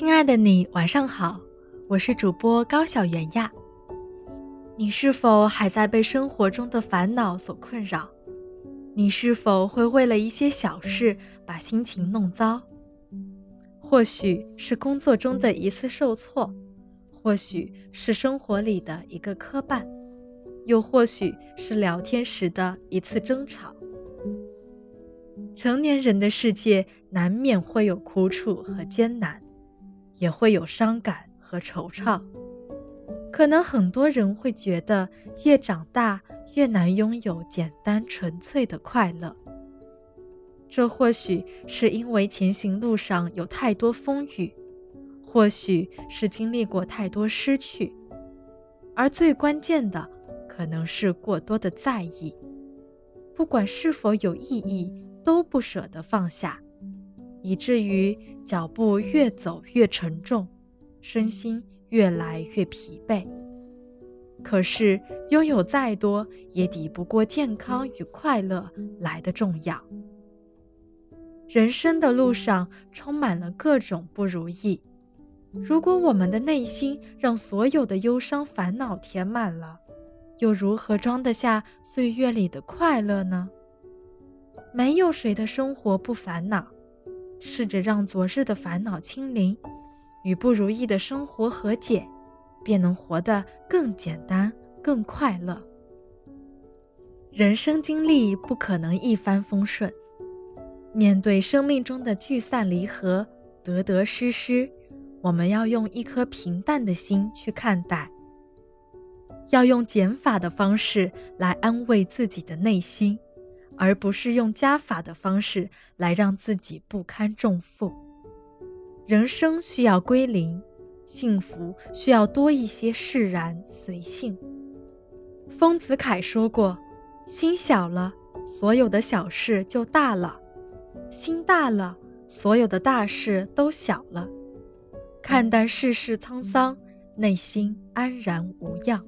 亲爱的你，晚上好，我是主播高小圆呀。你是否还在被生活中的烦恼所困扰？你是否会为了一些小事把心情弄糟？或许是工作中的一次受挫，或许是生活里的一个磕绊，又或许是聊天时的一次争吵。成年人的世界难免会有苦楚和艰难。也会有伤感和惆怅，可能很多人会觉得越长大越难拥有简单纯粹的快乐。这或许是因为前行路上有太多风雨，或许是经历过太多失去，而最关键的可能是过多的在意，不管是否有意义，都不舍得放下。以至于脚步越走越沉重，身心越来越疲惫。可是拥有再多，也抵不过健康与快乐来的重要。人生的路上充满了各种不如意，如果我们的内心让所有的忧伤烦恼填满了，又如何装得下岁月里的快乐呢？没有谁的生活不烦恼。试着让昨日的烦恼清零，与不如意的生活和解，便能活得更简单、更快乐。人生经历不可能一帆风顺，面对生命中的聚散离合、得得失失，我们要用一颗平淡的心去看待，要用减法的方式来安慰自己的内心。而不是用加法的方式来让自己不堪重负。人生需要归零，幸福需要多一些释然随性。丰子恺说过：“心小了，所有的小事就大了；心大了，所有的大事都小了。看淡世事沧桑，内心安然无恙。”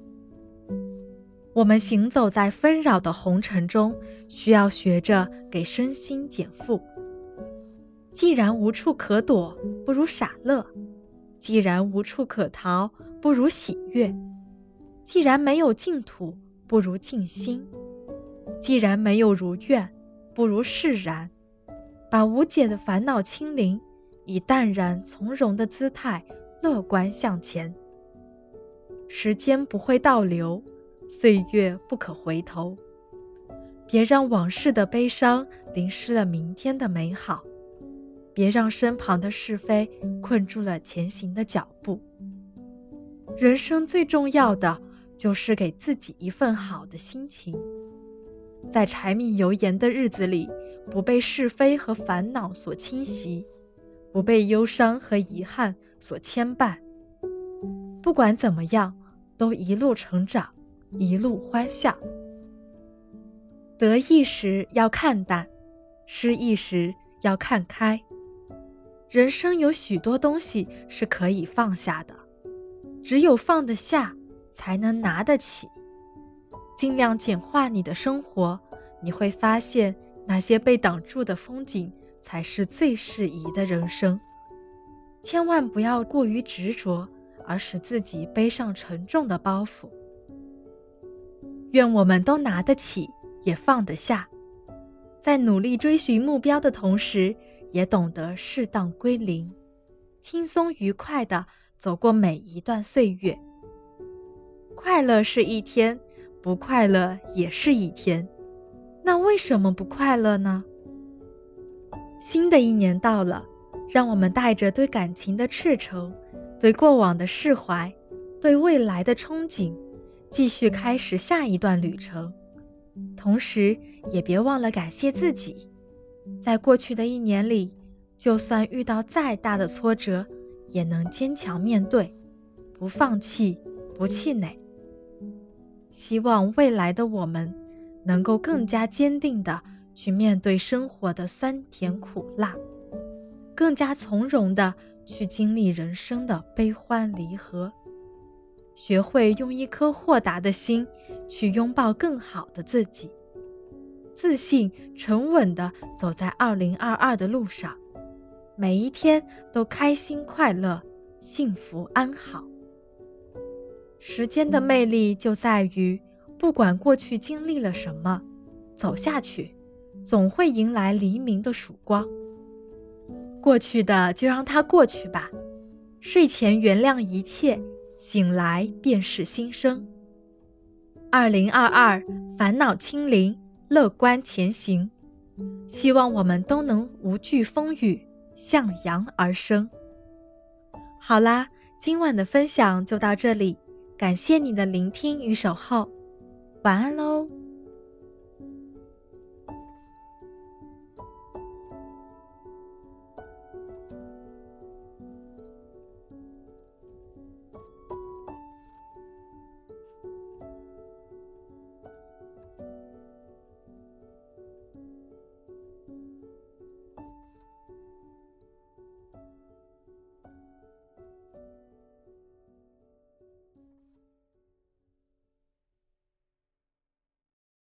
我们行走在纷扰的红尘中，需要学着给身心减负。既然无处可躲，不如傻乐；既然无处可逃，不如喜悦；既然没有净土，不如静心；既然没有如愿，不如释然。把无解的烦恼清零，以淡然从容的姿态乐观向前。时间不会倒流。岁月不可回头，别让往事的悲伤淋湿了明天的美好，别让身旁的是非困住了前行的脚步。人生最重要的就是给自己一份好的心情，在柴米油盐的日子里，不被是非和烦恼所侵袭，不被忧伤和遗憾所牵绊。不管怎么样，都一路成长。一路欢笑。得意时要看淡，失意时要看开。人生有许多东西是可以放下的，只有放得下，才能拿得起。尽量简化你的生活，你会发现那些被挡住的风景，才是最适宜的人生。千万不要过于执着，而使自己背上沉重的包袱。愿我们都拿得起，也放得下，在努力追寻目标的同时，也懂得适当归零，轻松愉快地走过每一段岁月。快乐是一天，不快乐也是一天，那为什么不快乐呢？新的一年到了，让我们带着对感情的赤诚，对过往的释怀，对未来的憧憬。继续开始下一段旅程，同时也别忘了感谢自己，在过去的一年里，就算遇到再大的挫折，也能坚强面对，不放弃，不气馁。希望未来的我们，能够更加坚定地去面对生活的酸甜苦辣，更加从容地去经历人生的悲欢离合。学会用一颗豁达的心去拥抱更好的自己，自信沉稳地走在2022的路上，每一天都开心快乐、幸福安好。时间的魅力就在于，不管过去经历了什么，走下去，总会迎来黎明的曙光。过去的就让它过去吧，睡前原谅一切，醒来便是新生。二零二二，烦恼清零，乐观前行。希望我们都能无惧风雨，向阳而生。好啦，今晚的分享就到这里，感谢你的聆听与守候，晚安喽。